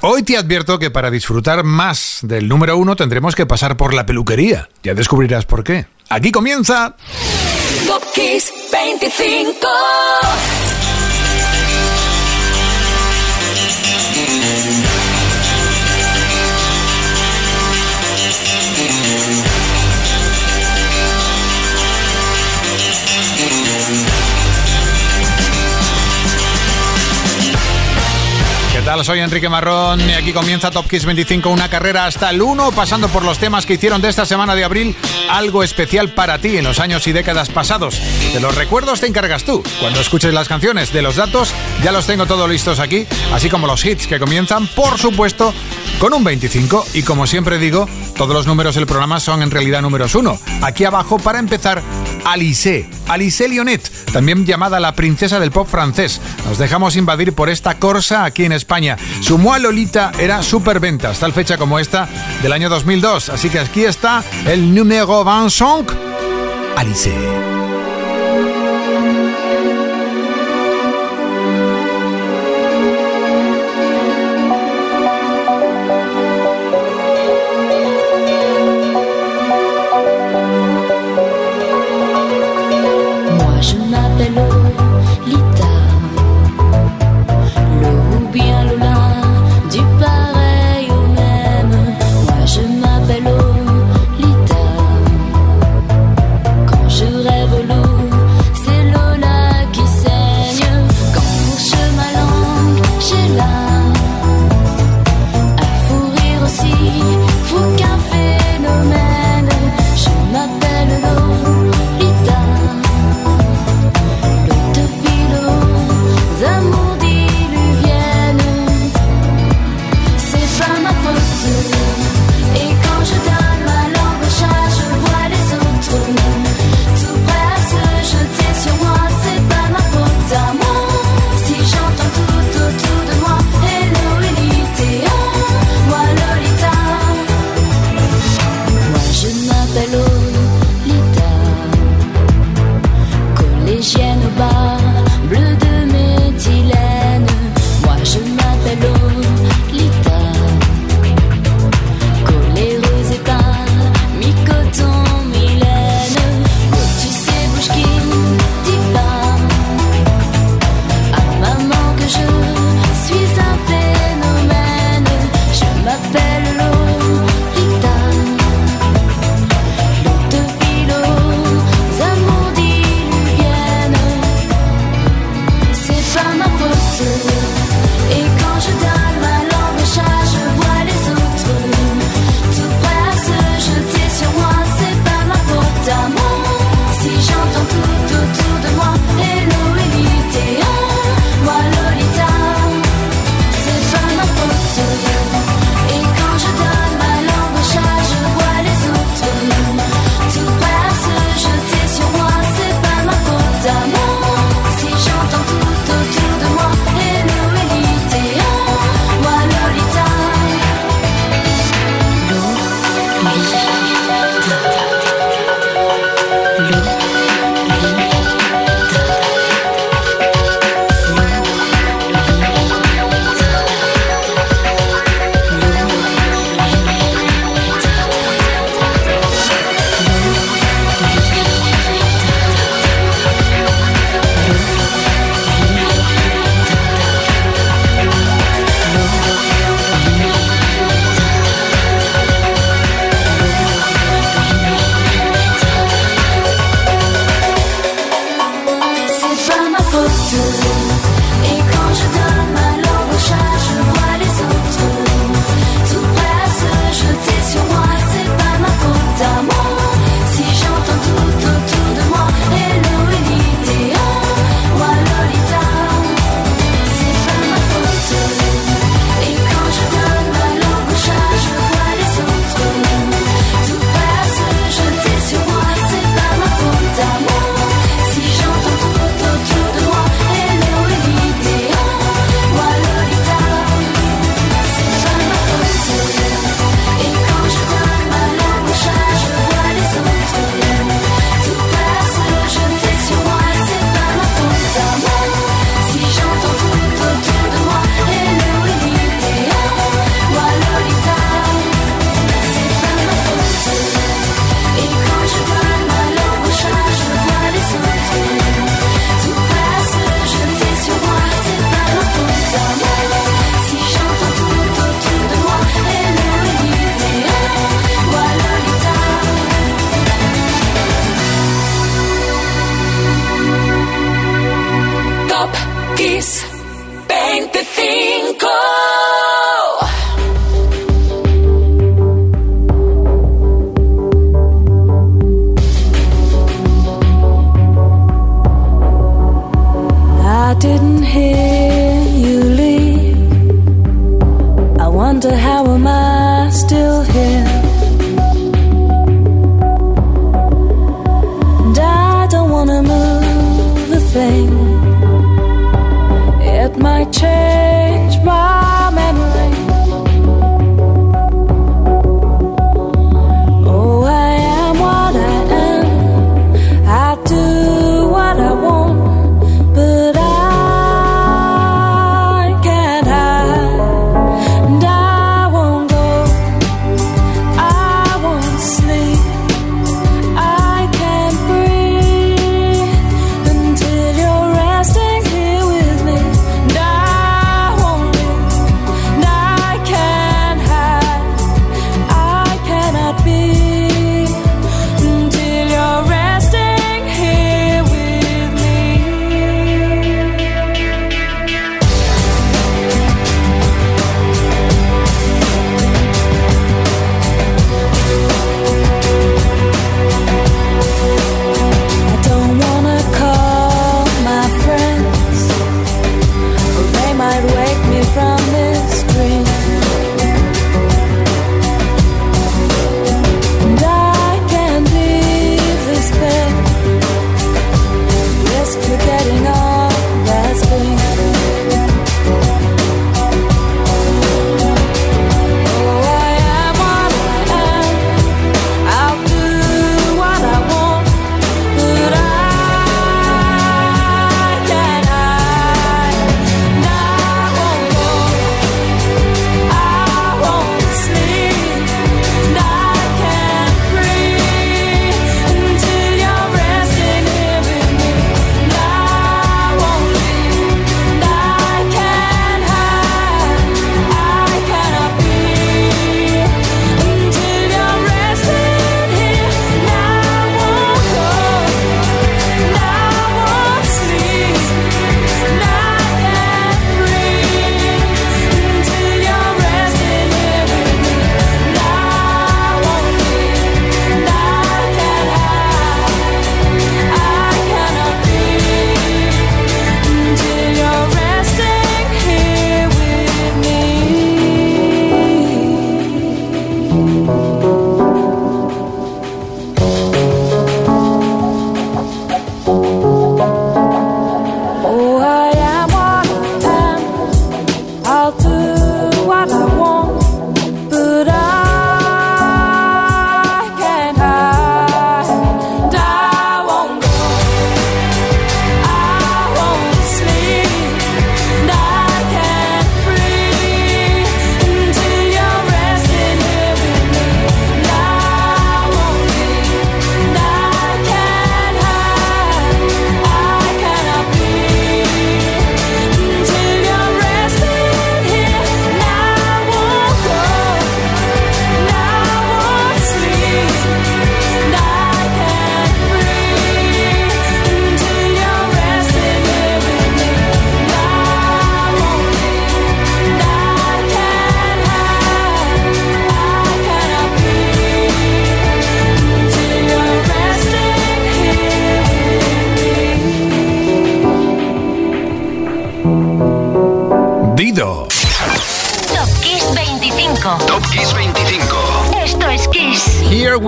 Hoy te advierto que para disfrutar más del número uno tendremos que pasar por la peluquería. Ya descubrirás por qué. Aquí comienza... Top Kiss 25. Tal? Soy Enrique Marrón y aquí comienza Top Kiss 25, una carrera hasta el 1, pasando por los temas que hicieron de esta semana de abril algo especial para ti en los años y décadas pasados. De los recuerdos te encargas tú. Cuando escuches las canciones, de los datos, ya los tengo todos listos aquí, así como los hits que comienzan, por supuesto, con un 25. Y como siempre digo, todos los números del programa son en realidad números 1. Aquí abajo, para empezar, Alice, Alice Lionet, también llamada la princesa del pop francés. Nos dejamos invadir por esta corsa aquí en España su Mua Lolita era superventas, tal fecha como esta del año 2002. Así que aquí está el número 25, Alice. Je rêve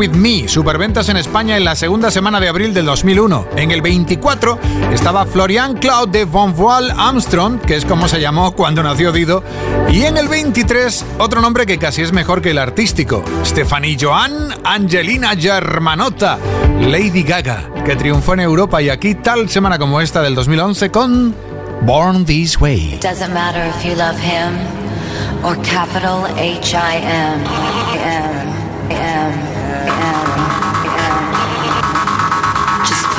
With Me, superventas en España en la segunda semana de abril del 2001. En el 24 estaba Florian Claude de Von Voile Armstrong, que es como se llamó cuando nació Dido. Y en el 23, otro nombre que casi es mejor que el artístico, Stephanie Joan Angelina Germanotta, Lady Gaga, que triunfó en Europa y aquí tal semana como esta del 2011 con Born This Way. H I M M M.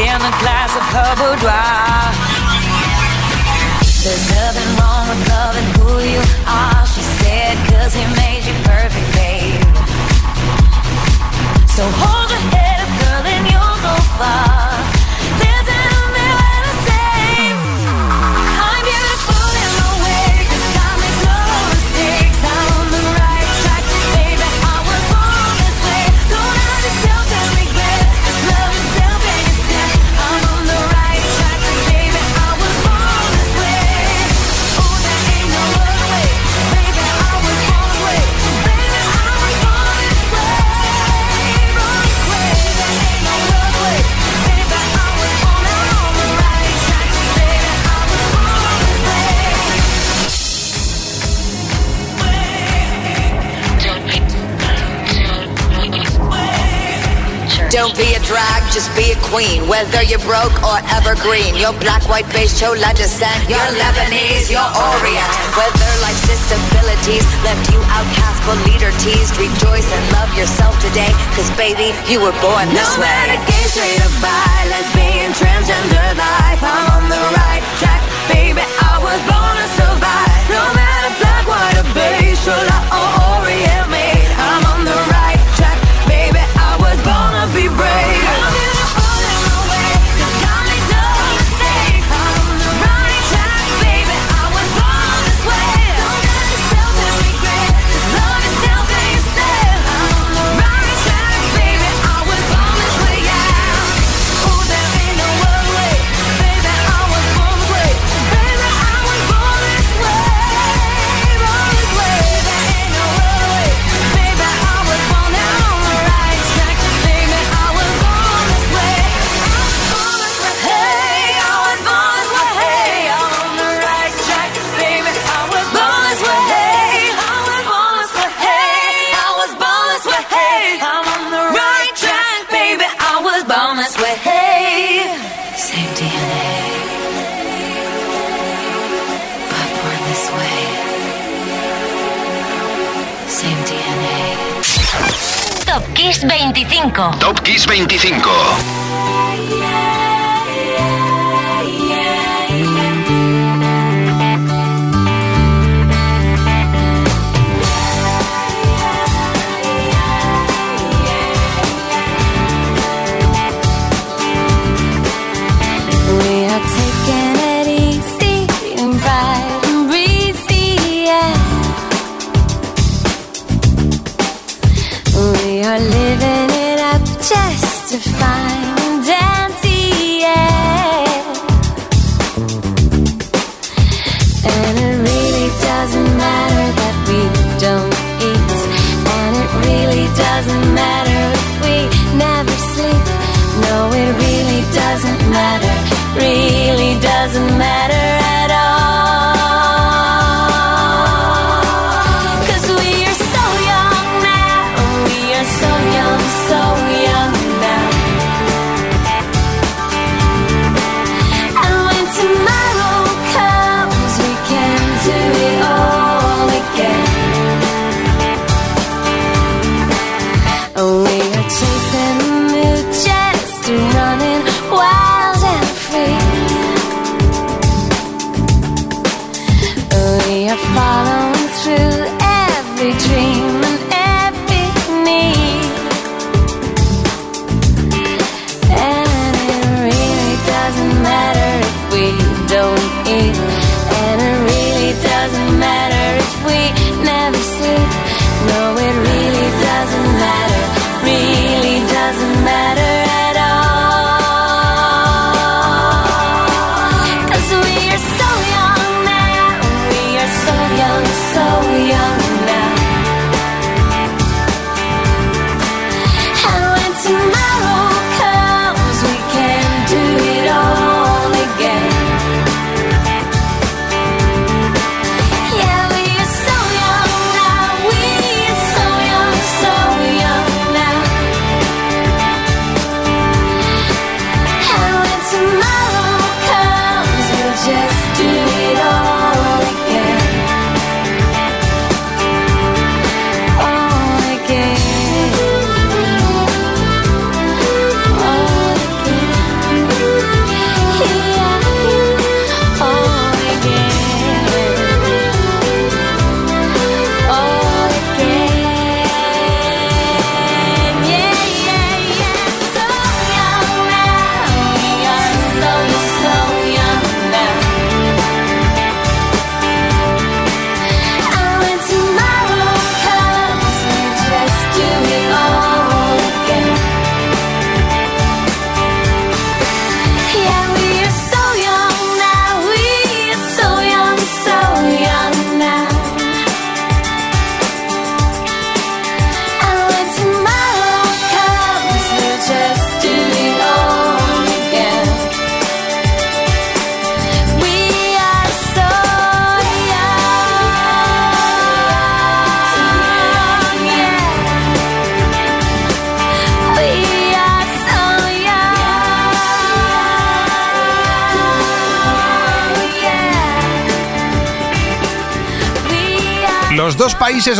in the glass of her boudoir. There's nothing wrong with loving who you are, she said, cause he made you queen. Whether you're broke or evergreen, your black, white, beige, chola descent, your Lebanese, your Orient. Whether life's disabilities left you outcast but leader teased, rejoice and love yourself today, cause baby, you were born this no way. No matter gay, straight or bi, lesbian, transgender life, I'm on the right track, baby, I was born to survive. No matter black, white or beige, chola or Orient, Kiss 25. doesn't matter, really doesn't matter.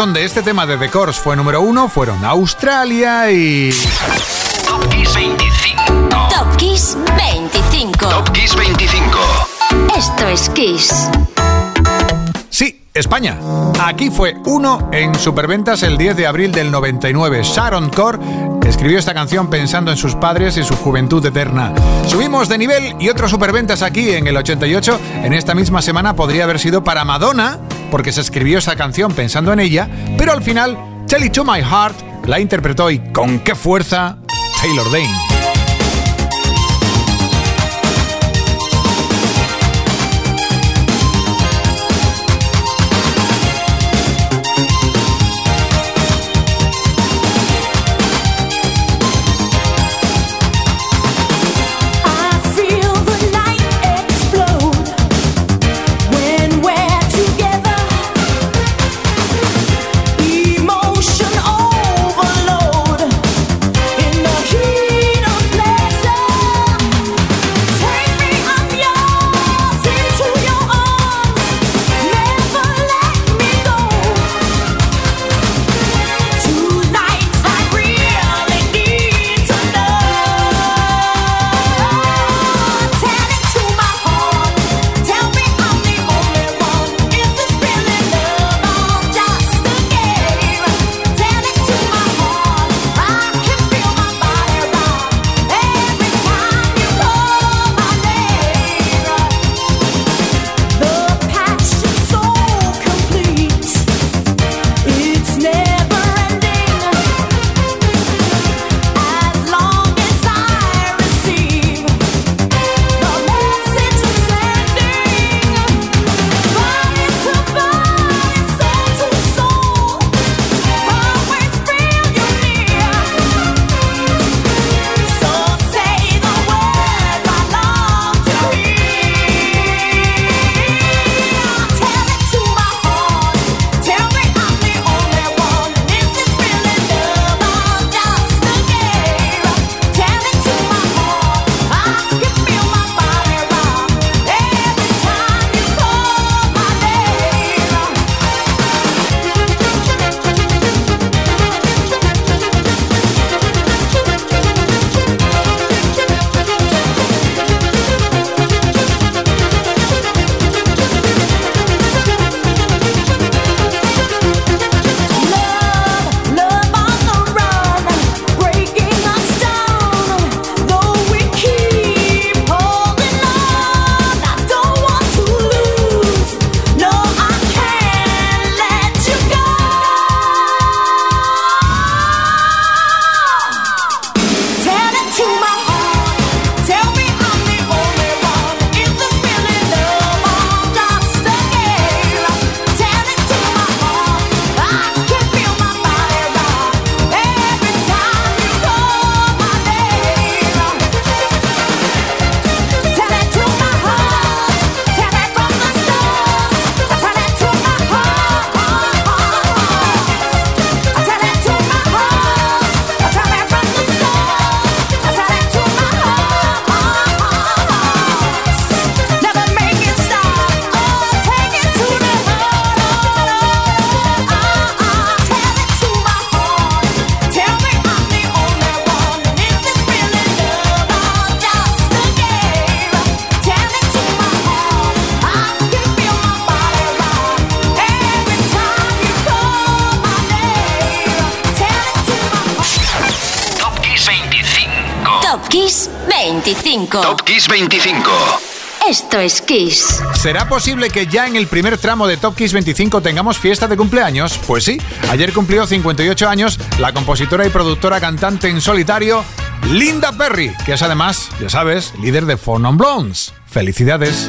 donde este tema de The Course fue número uno fueron Australia y... Top Kiss 25. Top Kiss 25. Top Kiss 25. Esto es Kiss. Sí, España. Aquí fue uno en Superventas el 10 de abril del 99. Sharon Core escribió esta canción pensando en sus padres y su juventud eterna. Subimos de nivel y otro Superventas aquí en el 88. En esta misma semana podría haber sido para Madonna porque se escribió esa canción pensando en ella, pero al final Tell It To My Heart la interpretó y con qué fuerza Taylor Dane. Esto es Kiss. ¿Será posible que ya en el primer tramo de Top Kiss 25 tengamos fiesta de cumpleaños? Pues sí, ayer cumplió 58 años la compositora y productora cantante en solitario Linda Perry, que es además, ya sabes, líder de Four Non Blondes. ¡Felicidades!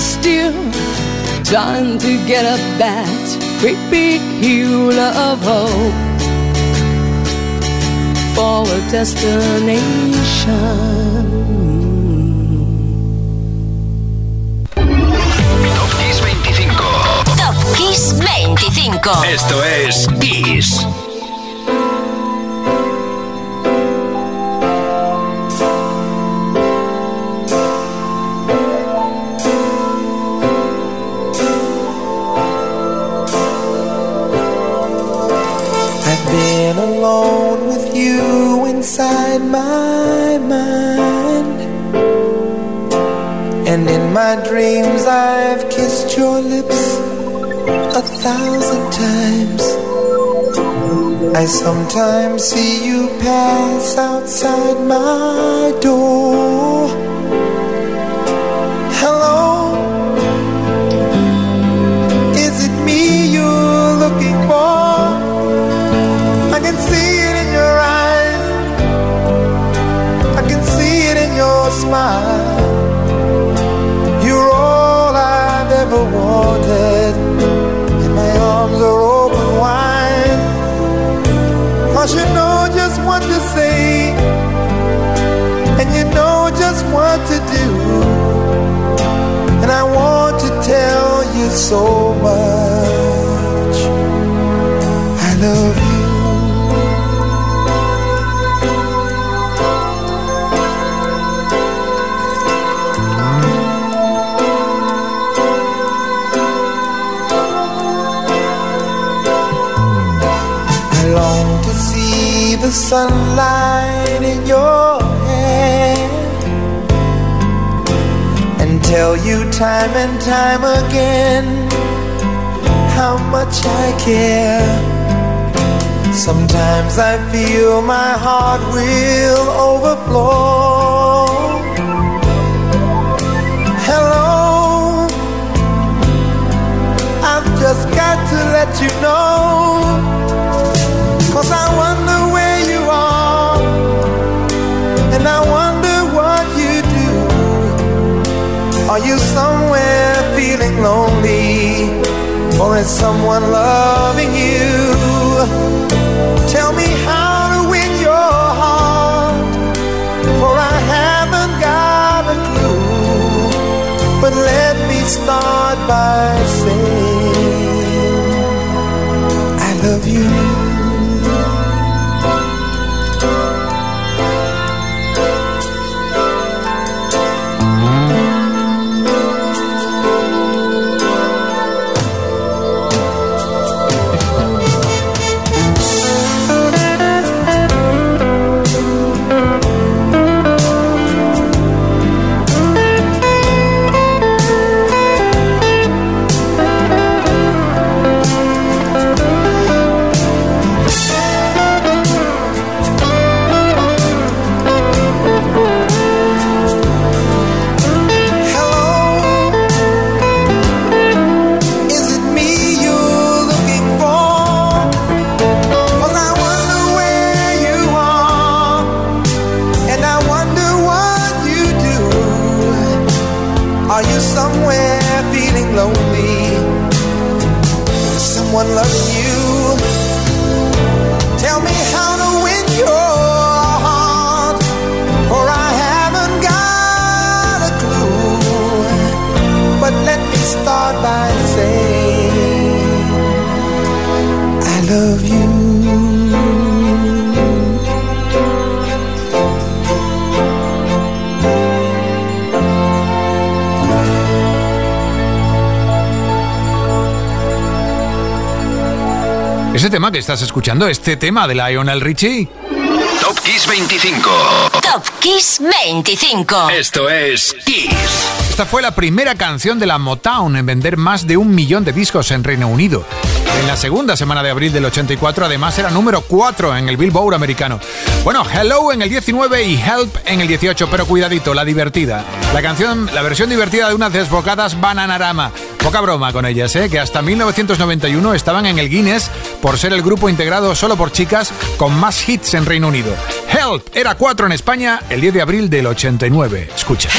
still time to get up that great big hill of hope for a destination. Top Kiss 25. Top Kiss 25. Esto es Kiss. inside my mind. And in my dreams I've kissed your lips a thousand times. I sometimes see you pass outside my door. Time again how much I care. Sometimes I feel my heart will overflow. Hello, I've just got to let you know. Is someone loving you? Tell me how to win your heart, for I haven't got a clue. But let me start by Ese tema que estás escuchando, este tema de Lionel Richie. Top Kiss 25. Top Kiss 25. Esto es Kiss. Esta fue la primera canción de la Motown en vender más de un millón de discos en Reino Unido. En la segunda semana de abril del 84, además, era número 4 en el Billboard americano. Bueno, Hello en el 19 y Help en el 18, pero cuidadito, la divertida. La canción, la versión divertida de unas desbocadas Bananarama. Poca broma con ellas, ¿eh? que hasta 1991 estaban en el Guinness por ser el grupo integrado solo por chicas con más hits en Reino Unido. Help era 4 en España el 10 de abril del 89. Escucha.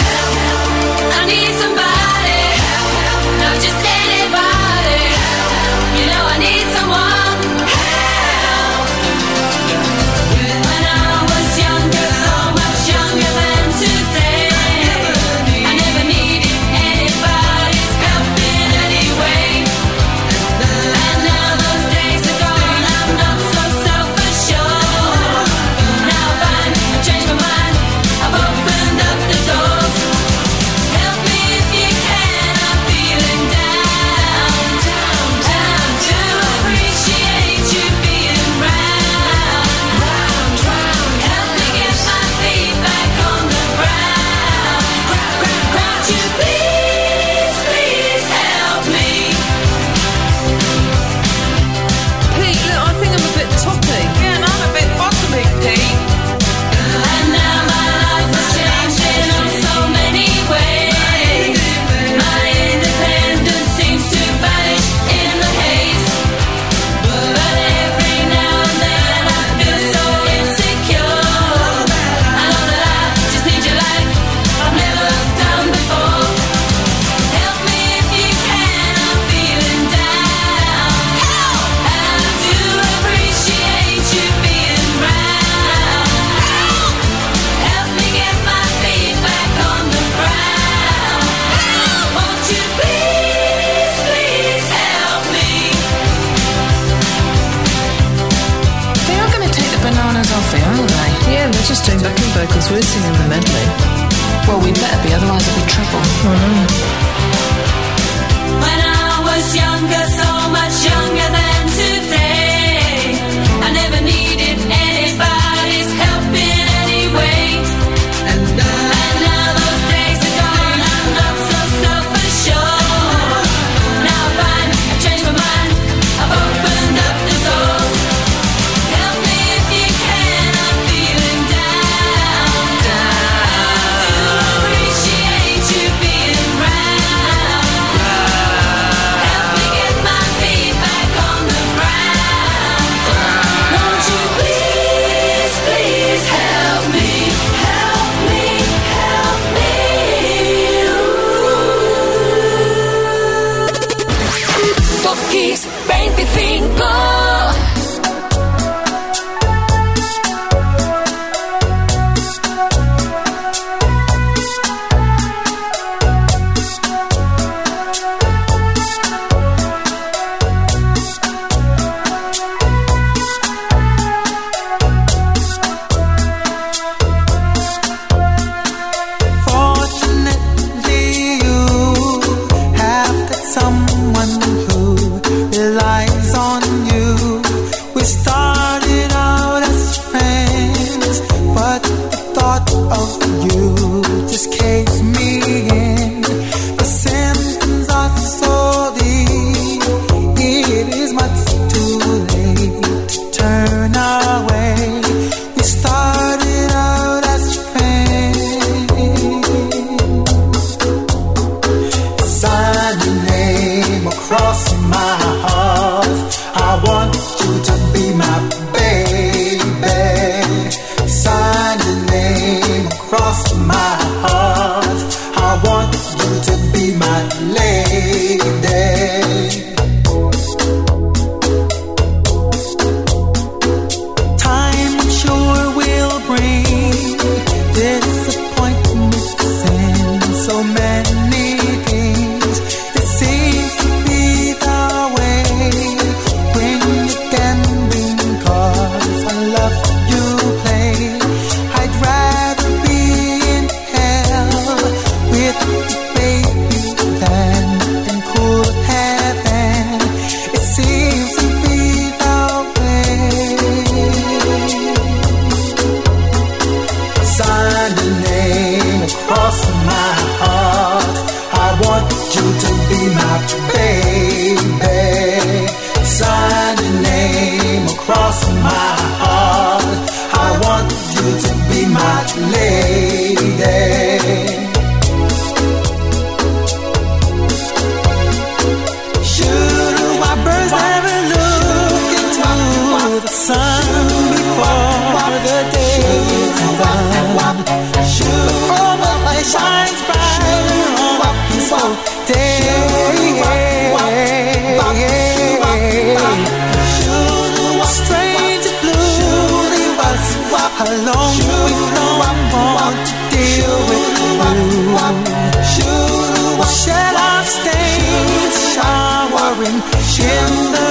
shimmering, the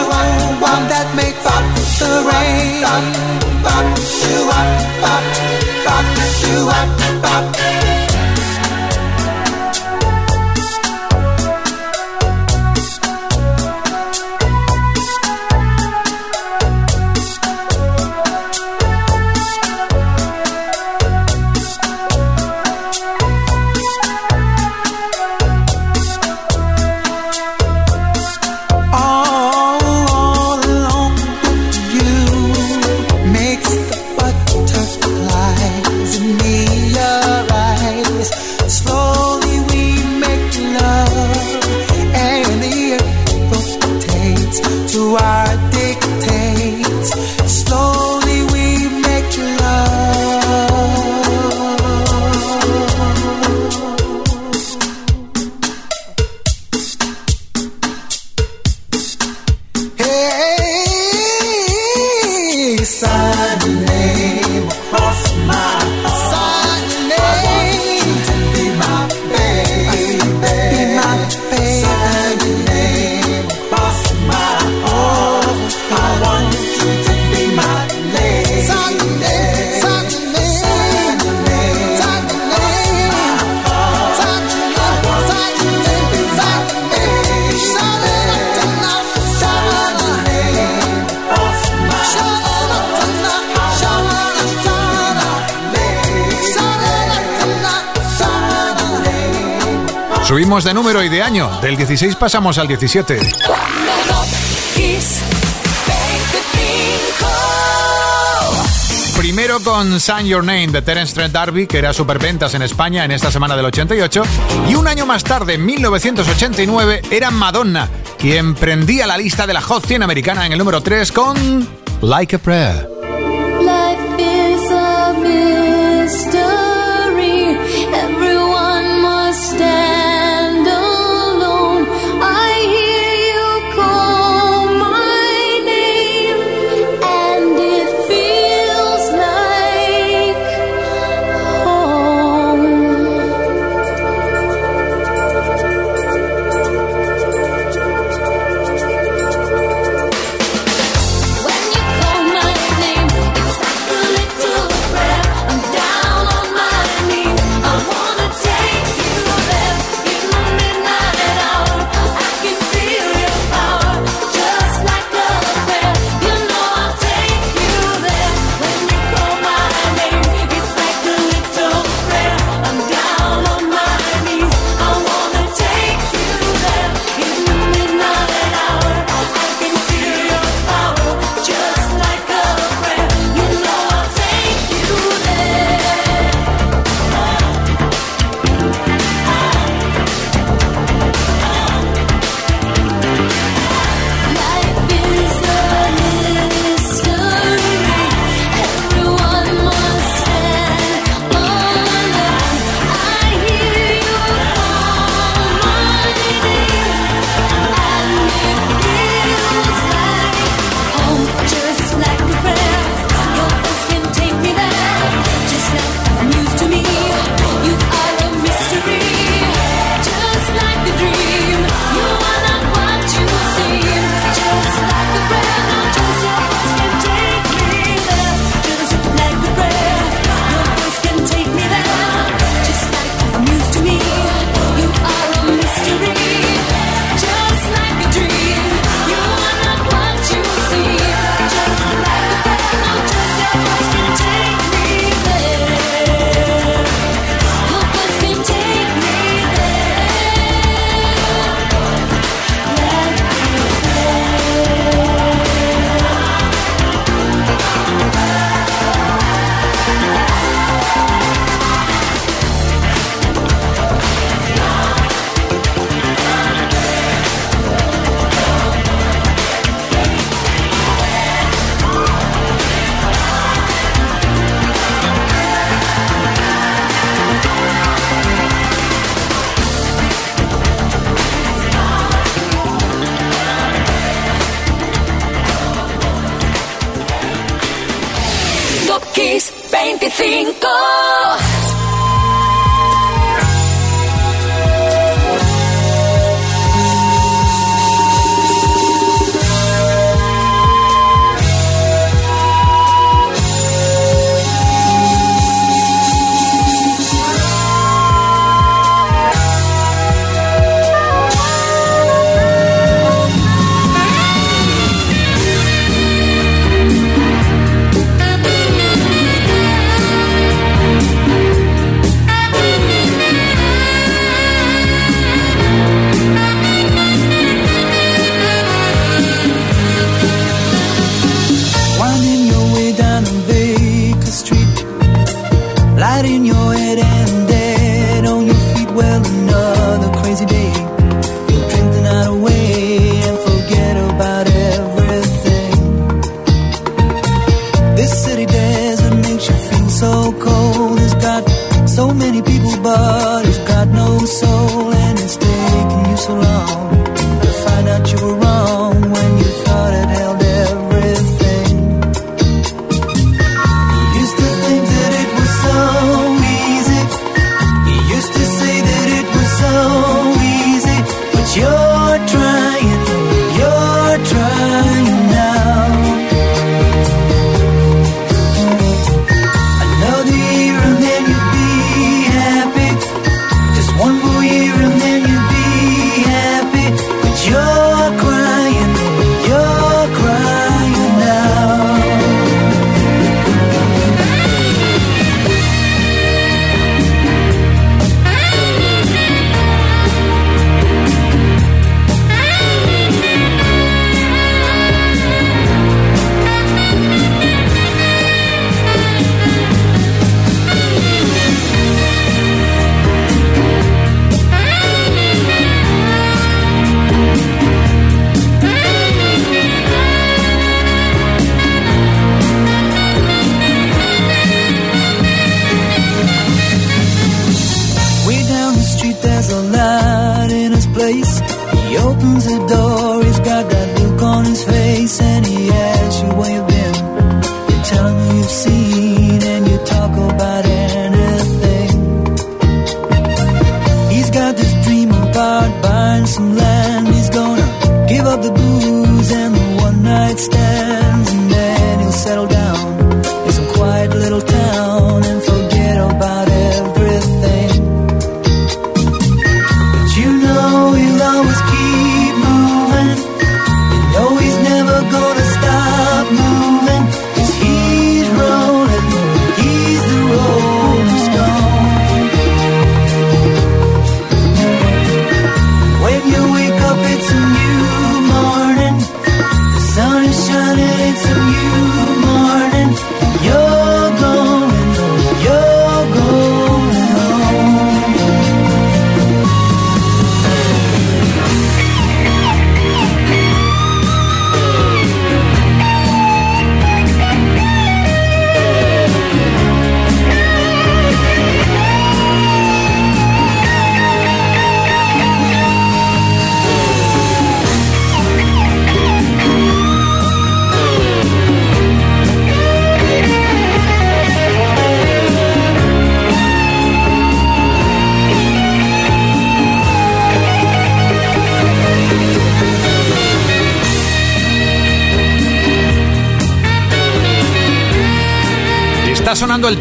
one that make pop the rain, pop, pop, pop, pop, pop. Subimos de número y de año. Del 16 pasamos al 17. Primero con Sign Your Name de Terence Trent D'Arby, que era superventas en España en esta semana del 88. Y un año más tarde, en 1989, era Madonna, quien prendía la lista de la Hot 100 americana en el número 3 con Like a Prayer.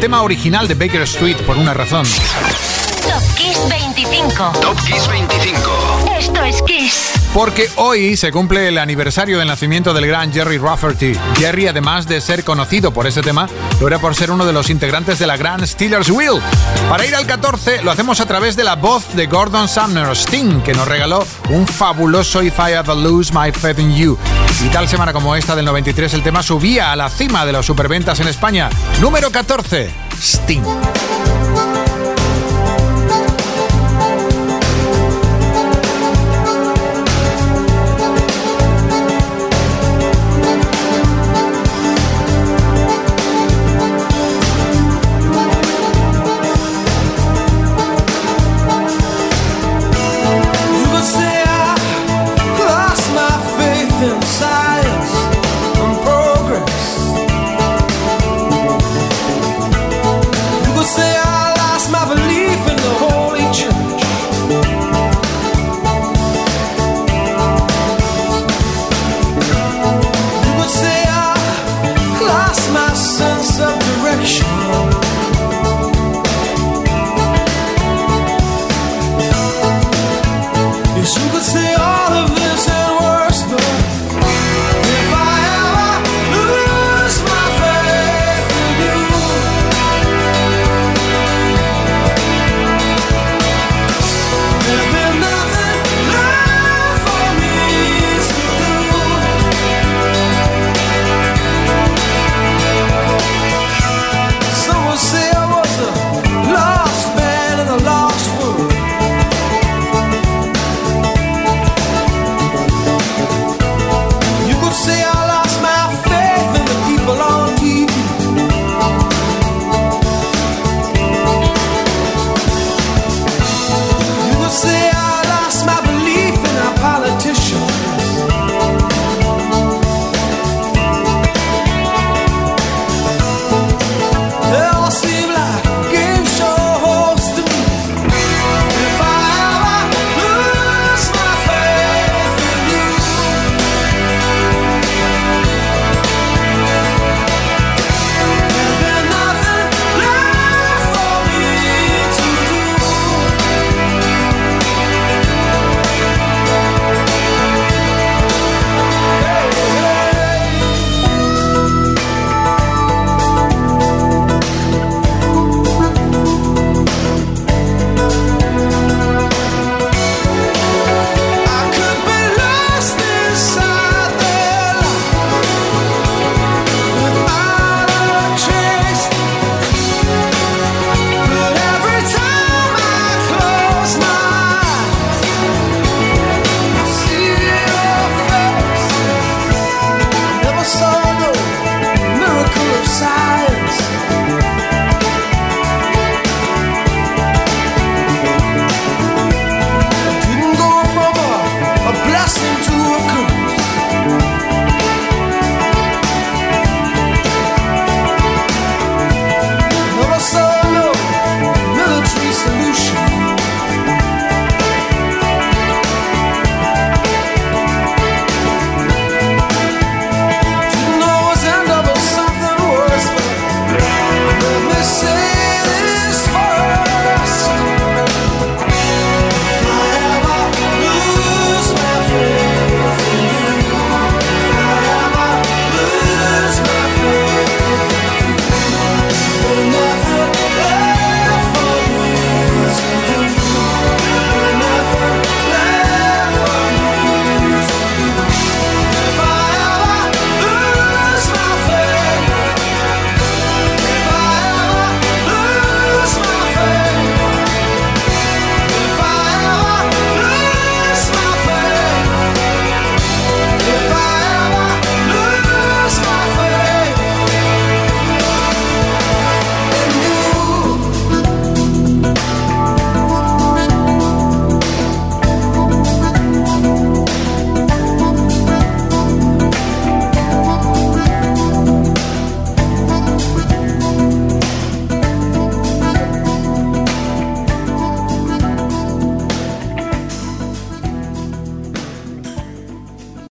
tema original de Baker Street por una razón. Top Kiss 25. Top Kiss porque hoy se cumple el aniversario del nacimiento del gran Jerry Rafferty. Jerry, además de ser conocido por ese tema, lo era por ser uno de los integrantes de la gran Steelers Wheel. Para ir al 14, lo hacemos a través de la voz de Gordon Sumner, Sting, que nos regaló un fabuloso If I Ever Lose My Faith in You. Y tal semana como esta del 93, el tema subía a la cima de las superventas en España. Número 14, Sting.